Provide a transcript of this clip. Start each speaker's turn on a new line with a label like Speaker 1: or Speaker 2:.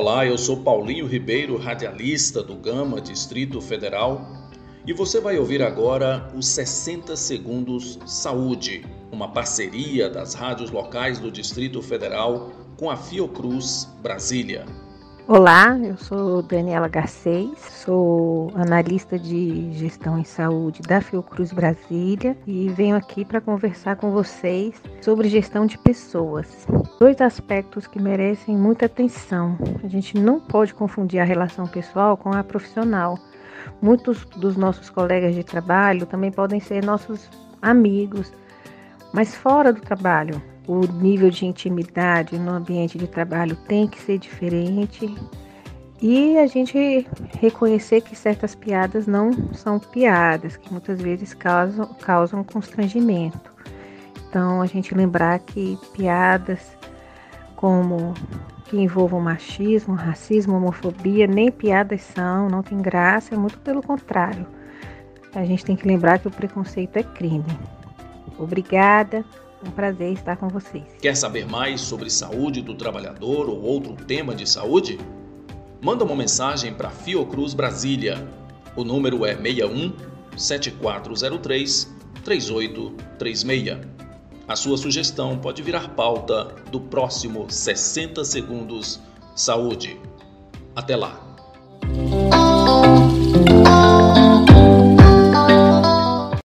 Speaker 1: Olá, eu sou Paulinho Ribeiro, radialista do Gama, Distrito Federal, e você vai ouvir agora os 60 Segundos Saúde, uma parceria das rádios locais do Distrito Federal com a Fiocruz Brasília.
Speaker 2: Olá, eu sou Daniela Garcês, sou analista de gestão em saúde da Fiocruz Brasília e venho aqui para conversar com vocês sobre gestão de pessoas. Dois aspectos que merecem muita atenção. A gente não pode confundir a relação pessoal com a profissional. Muitos dos nossos colegas de trabalho também podem ser nossos amigos, mas fora do trabalho o nível de intimidade no ambiente de trabalho tem que ser diferente e a gente reconhecer que certas piadas não são piadas, que muitas vezes causam, causam constrangimento. Então, a gente lembrar que piadas como que envolvam machismo, racismo, homofobia, nem piadas são, não tem graça, é muito pelo contrário. A gente tem que lembrar que o preconceito é crime. Obrigada. Um prazer estar com vocês.
Speaker 1: Quer saber mais sobre saúde do trabalhador ou outro tema de saúde? Manda uma mensagem para Fiocruz Brasília. O número é 61 7403 3836. A sua sugestão pode virar pauta do próximo 60 Segundos Saúde. Até lá!